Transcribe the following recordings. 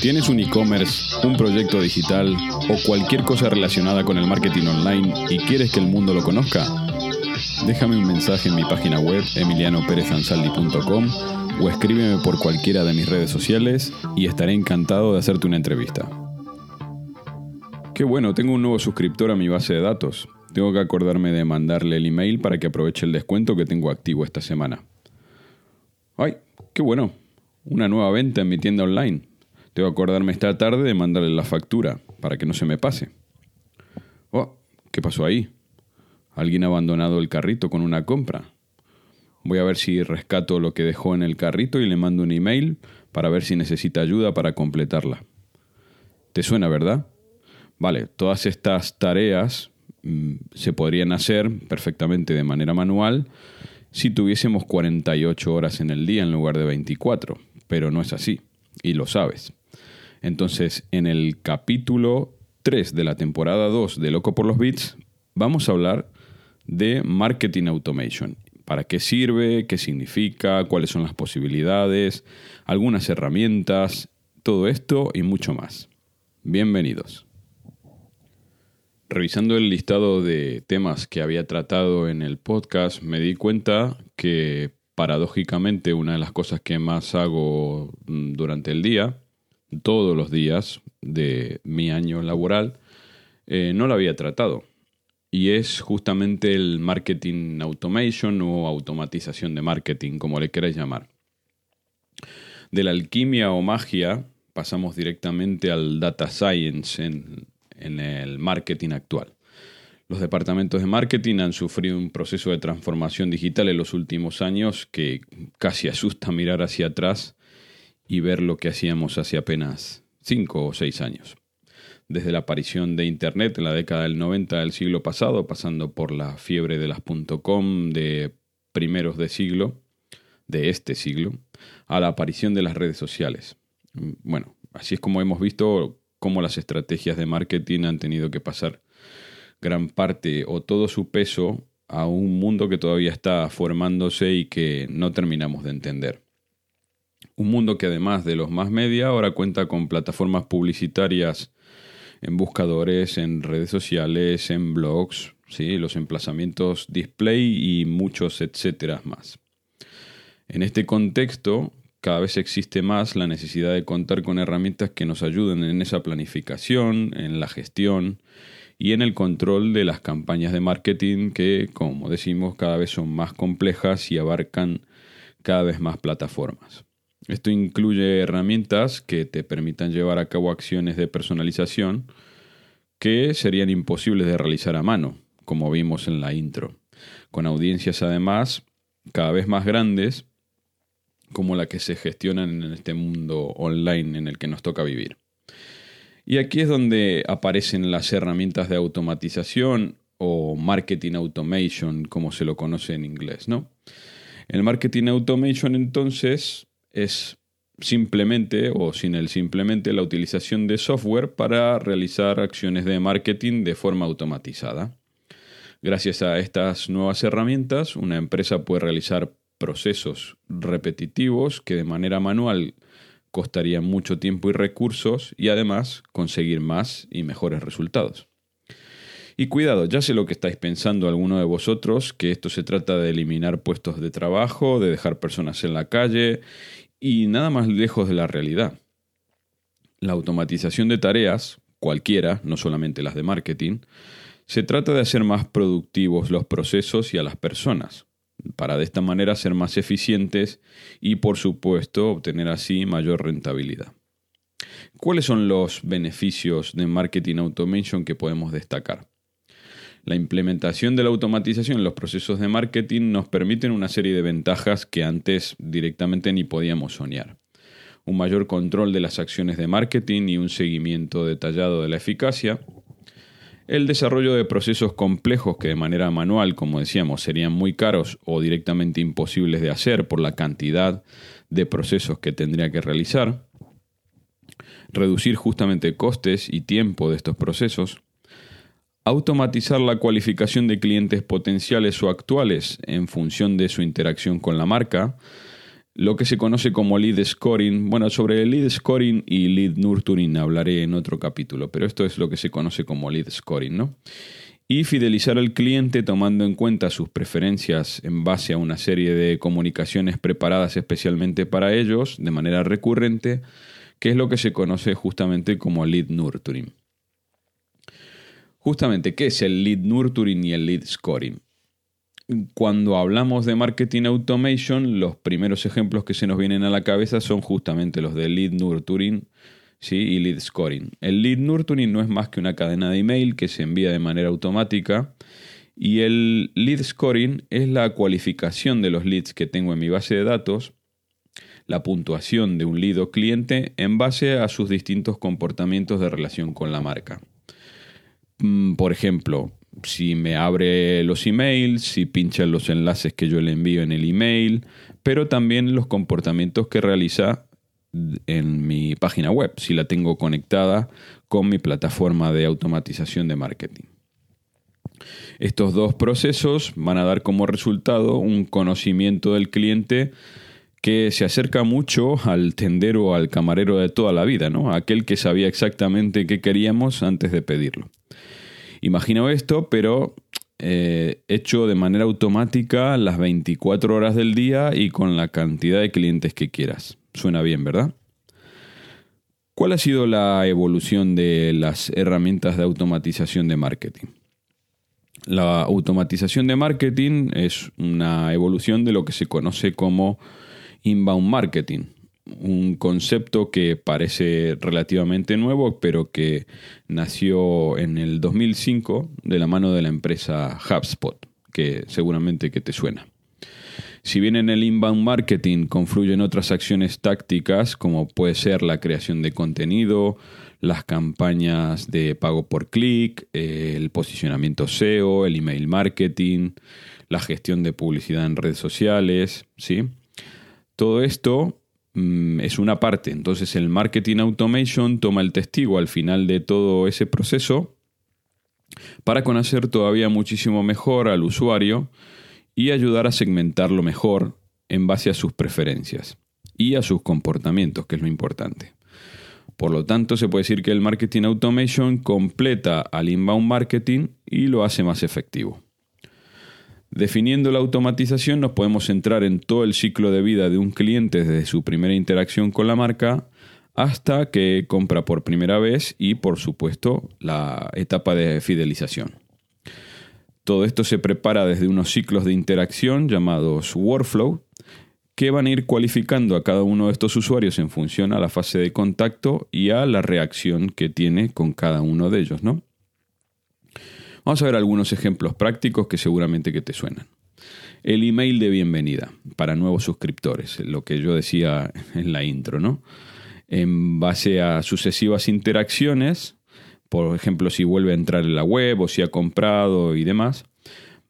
¿Tienes un e-commerce, un proyecto digital o cualquier cosa relacionada con el marketing online y quieres que el mundo lo conozca? Déjame un mensaje en mi página web emilianoperezansaldi.com o escríbeme por cualquiera de mis redes sociales y estaré encantado de hacerte una entrevista. Qué bueno, tengo un nuevo suscriptor a mi base de datos. Tengo que acordarme de mandarle el email para que aproveche el descuento que tengo activo esta semana. ¡Ay! ¡Qué bueno! Una nueva venta en mi tienda online. Tengo que acordarme esta tarde de mandarle la factura para que no se me pase. ¡Oh! ¿Qué pasó ahí? Alguien ha abandonado el carrito con una compra. Voy a ver si rescato lo que dejó en el carrito y le mando un email para ver si necesita ayuda para completarla. ¿Te suena, verdad? Vale, todas estas tareas mm, se podrían hacer perfectamente de manera manual si tuviésemos 48 horas en el día en lugar de 24, pero no es así, y lo sabes. Entonces, en el capítulo 3 de la temporada 2 de Loco por los Bits, vamos a hablar de Marketing Automation. ¿Para qué sirve? ¿Qué significa? ¿Cuáles son las posibilidades? Algunas herramientas, todo esto y mucho más. Bienvenidos. Revisando el listado de temas que había tratado en el podcast, me di cuenta que paradójicamente una de las cosas que más hago mm, durante el día, todos los días de mi año laboral, eh, no la había tratado. Y es justamente el marketing automation o automatización de marketing, como le queráis llamar. De la alquimia o magia pasamos directamente al data science en, en el marketing actual. Los departamentos de marketing han sufrido un proceso de transformación digital en los últimos años que casi asusta mirar hacia atrás y ver lo que hacíamos hace apenas 5 o 6 años. Desde la aparición de Internet en la década del 90 del siglo pasado, pasando por la fiebre de las .com de primeros de siglo, de este siglo, a la aparición de las redes sociales. Bueno, así es como hemos visto cómo las estrategias de marketing han tenido que pasar gran parte o todo su peso a un mundo que todavía está formándose y que no terminamos de entender. Un mundo que además de los más media ahora cuenta con plataformas publicitarias en buscadores, en redes sociales, en blogs, ¿sí? los emplazamientos display y muchos etcétera más. En este contexto, cada vez existe más la necesidad de contar con herramientas que nos ayuden en esa planificación, en la gestión y en el control de las campañas de marketing que, como decimos, cada vez son más complejas y abarcan cada vez más plataformas. Esto incluye herramientas que te permitan llevar a cabo acciones de personalización que serían imposibles de realizar a mano, como vimos en la intro, con audiencias además cada vez más grandes como la que se gestionan en este mundo online en el que nos toca vivir. Y aquí es donde aparecen las herramientas de automatización o marketing automation, como se lo conoce en inglés, ¿no? El marketing automation entonces es simplemente o sin el simplemente la utilización de software para realizar acciones de marketing de forma automatizada. Gracias a estas nuevas herramientas, una empresa puede realizar procesos repetitivos que de manera manual costarían mucho tiempo y recursos y además conseguir más y mejores resultados. Y cuidado, ya sé lo que estáis pensando alguno de vosotros, que esto se trata de eliminar puestos de trabajo, de dejar personas en la calle y nada más lejos de la realidad. La automatización de tareas, cualquiera, no solamente las de marketing, se trata de hacer más productivos los procesos y a las personas, para de esta manera ser más eficientes y por supuesto obtener así mayor rentabilidad. ¿Cuáles son los beneficios de marketing automation que podemos destacar? La implementación de la automatización en los procesos de marketing nos permiten una serie de ventajas que antes directamente ni podíamos soñar. un mayor control de las acciones de marketing y un seguimiento detallado de la eficacia, el desarrollo de procesos complejos que de manera manual, como decíamos, serían muy caros o directamente imposibles de hacer por la cantidad de procesos que tendría que realizar, reducir justamente costes y tiempo de estos procesos, automatizar la cualificación de clientes potenciales o actuales en función de su interacción con la marca, lo que se conoce como lead scoring. Bueno, sobre el lead scoring y lead nurturing hablaré en otro capítulo, pero esto es lo que se conoce como lead scoring, ¿no? Y fidelizar al cliente tomando en cuenta sus preferencias en base a una serie de comunicaciones preparadas especialmente para ellos de manera recurrente, que es lo que se conoce justamente como lead nurturing. Justamente, ¿qué es el lead nurturing y el lead scoring? Cuando hablamos de marketing automation, los primeros ejemplos que se nos vienen a la cabeza son justamente los de lead nurturing ¿sí? y lead scoring. El lead nurturing no es más que una cadena de email que se envía de manera automática y el lead scoring es la cualificación de los leads que tengo en mi base de datos, la puntuación de un lead o cliente en base a sus distintos comportamientos de relación con la marca. Mm, por ejemplo, si me abre los emails, si pincha los enlaces que yo le envío en el email, pero también los comportamientos que realiza en mi página web, si la tengo conectada con mi plataforma de automatización de marketing. Estos dos procesos van a dar como resultado un conocimiento del cliente que se acerca mucho al tendero o al camarero de toda la vida, ¿no? Aquel que sabía exactamente qué queríamos antes de pedirlo. Imagino esto, pero eh, hecho de manera automática las 24 horas del día y con la cantidad de clientes que quieras. Suena bien, ¿verdad? ¿Cuál ha sido la evolución de las herramientas de automatización de marketing? La automatización de marketing es una evolución de lo que se conoce como inbound marketing, un concepto que parece relativamente nuevo, pero que nació en el 2005 de la mano de la empresa HubSpot, que seguramente que te suena. Si bien en el inbound marketing confluyen otras acciones tácticas como puede ser la creación de contenido, las campañas de pago por clic, el posicionamiento SEO, el email marketing, la gestión de publicidad en redes sociales, ¿sí? Todo esto Mm, es una parte. Entonces el marketing automation toma el testigo al final de todo ese proceso para conocer todavía muchísimo mejor al usuario y ayudar a segmentarlo mejor en base a sus preferencias y a sus comportamientos, que es lo importante. Por lo tanto, se puede decir que el marketing automation completa al inbound marketing y lo hace más efectivo. Definiendo la automatización nos podemos centrar en todo el ciclo de vida de un cliente desde su primera interacción con la marca hasta que compra por primera vez y por supuesto la etapa de fidelización. Todo esto se prepara desde unos ciclos de interacción llamados workflow que van a ir cualificando a cada uno de estos usuarios en función a la fase de contacto y a la reacción que tiene con cada uno de ellos, ¿no? Vamos a ver algunos ejemplos prácticos que seguramente que te suenan. El email de bienvenida para nuevos suscriptores, lo que yo decía en la intro, ¿no? En base a sucesivas interacciones, por ejemplo, si vuelve a entrar en la web o si ha comprado y demás,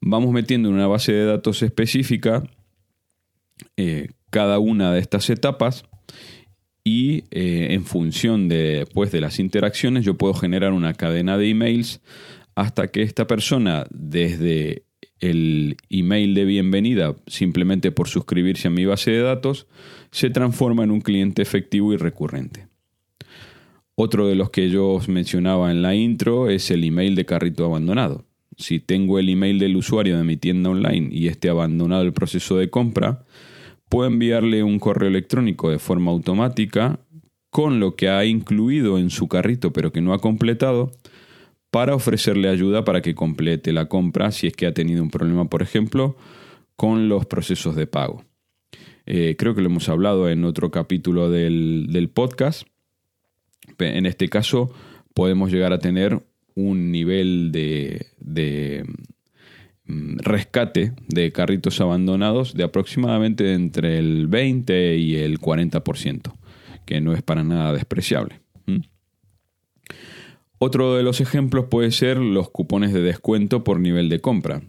vamos metiendo en una base de datos específica eh, cada una de estas etapas y eh, en función de, pues, de las interacciones yo puedo generar una cadena de emails hasta que esta persona desde el email de bienvenida, simplemente por suscribirse a mi base de datos, se transforma en un cliente efectivo y recurrente. Otro de los que yo os mencionaba en la intro es el email de carrito abandonado. Si tengo el email del usuario de mi tienda online y esté abandonado el proceso de compra, puedo enviarle un correo electrónico de forma automática con lo que ha incluido en su carrito pero que no ha completado para ofrecerle ayuda para que complete la compra si es que ha tenido un problema, por ejemplo, con los procesos de pago. Eh, creo que lo hemos hablado en otro capítulo del, podcast. En este caso podemos llegar a tener un nivel de, de mm, rescate de carritos abandonados de aproximadamente entre el 20 y el 40%, que no es para nada despreciable. Otro de los ejemplos puede ser los cupones de descuento por nivel de compra.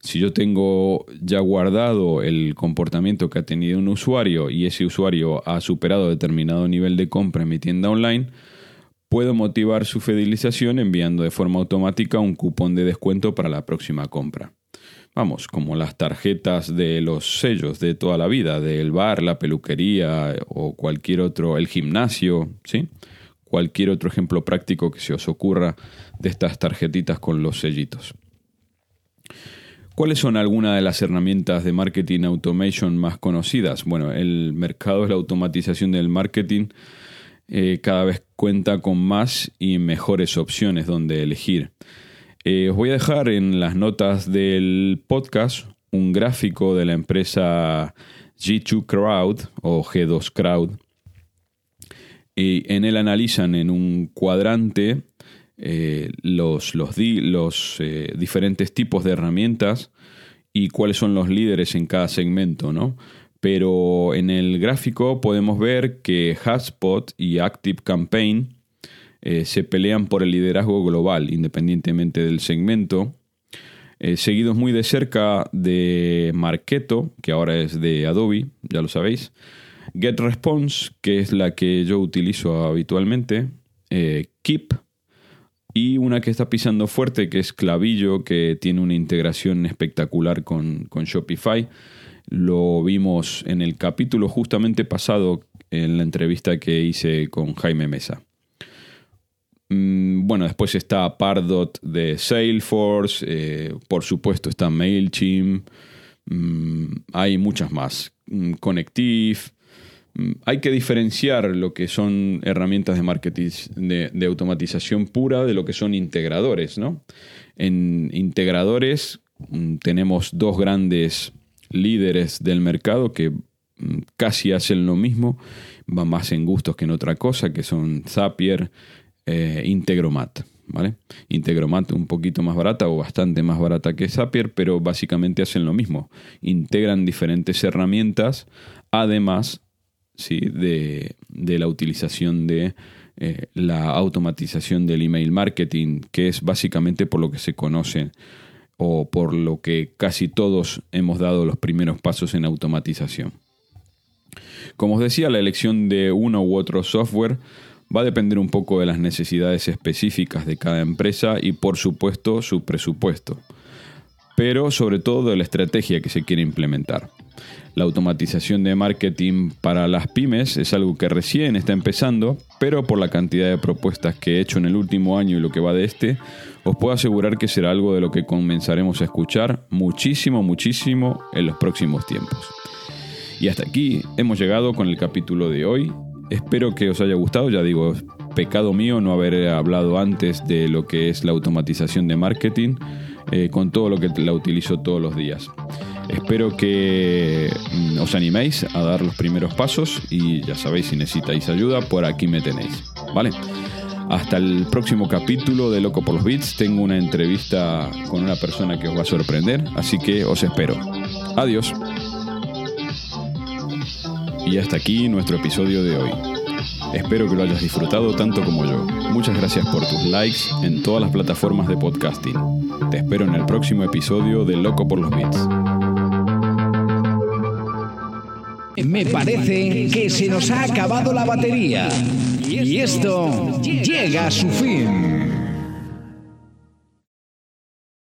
Si yo tengo ya guardado el comportamiento que ha tenido un usuario y ese usuario ha superado determinado nivel de compra en mi tienda online, puedo motivar su fidelización enviando de forma automática un cupón de descuento para la próxima compra. Vamos, como las tarjetas de los sellos de toda la vida, del bar, la peluquería o cualquier otro, el gimnasio, ¿sí? Cualquier otro ejemplo práctico que se os ocurra de estas tarjetitas con los sellitos. ¿Cuáles son algunas de las herramientas de marketing automation más conocidas? Bueno, el mercado de la automatización del marketing eh, cada vez cuenta con más y mejores opciones donde elegir. Eh, os voy a dejar en las notas del podcast un gráfico de la empresa G2 Crowd o G2 Crowd. Y en él analizan en un cuadrante eh, los, los, eh, diferentes tipos de herramientas y cuáles son los líderes en cada segmento, ¿no? Pero en el gráfico podemos ver que HubSpot y Active Campaign eh, se pelean por el liderazgo global, independientemente del segmento. seguidos muy de cerca de Marketo, que ahora es de Adobe, ya lo sabéis. GetResponse, que es la que yo utilizo habitualmente. Keep, y una que está pisando fuerte, que es Clavillo, que tiene una integración espectacular con, Shopify. Lo vimos en el capítulo justamente pasado, en la entrevista que hice con Jaime Mesa. Mm, bueno, después está Pardot de Salesforce, eh, por supuesto está MailChimp, mm, hay muchas más. Mm, Connective, hay que diferenciar lo que son herramientas de marketing de, automatización pura de lo que son integradores, ¿no? En integradores mm, tenemos dos grandes líderes del mercado que mm, casi hacen lo mismo, van más en gustos que en otra cosa, que son Zapier, e Integromat. ¿Vale? Integromat un poquito más barata o bastante más barata que Zapier, pero básicamente hacen lo mismo. Integran diferentes herramientas, además ¿sí? de, la utilización de eh, la automatización del email marketing, que es básicamente por lo que se conoce o por lo que casi todos hemos dado los primeros pasos en automatización. Como os decía, la elección de uno u otro software va a depender un poco de las necesidades específicas de cada empresa y por supuesto su presupuesto, pero sobre todo de la estrategia que se quiere implementar. La automatización de marketing para las pymes es algo que recién está empezando, pero por la cantidad de propuestas que he hecho en el último año y lo que va de este, os puedo asegurar que será algo de lo que comenzaremos a escuchar muchísimo, muchísimo en los próximos tiempos. Y hasta aquí hemos llegado con el capítulo de hoy. Espero que os haya gustado, ya digo, pecado mío no haber hablado antes de lo que es la automatización de marketing, eh, con todo lo que la utilizo todos los días. Espero que mm, os animéis a dar los primeros pasos y ya sabéis, si necesitáis ayuda, por aquí me tenéis. ¿Vale? Hasta el próximo capítulo de Loco por los Beats. Tengo una entrevista con una persona que os va a sorprender, así que os espero. Adiós. Y hasta aquí nuestro episodio de hoy. Espero que lo hayas disfrutado tanto como yo. Muchas gracias por tus likes en todas las plataformas de podcasting. Te espero en el próximo episodio de Loco por los Beats. Me parece que se nos ha acabado la batería y esto llega a su fin.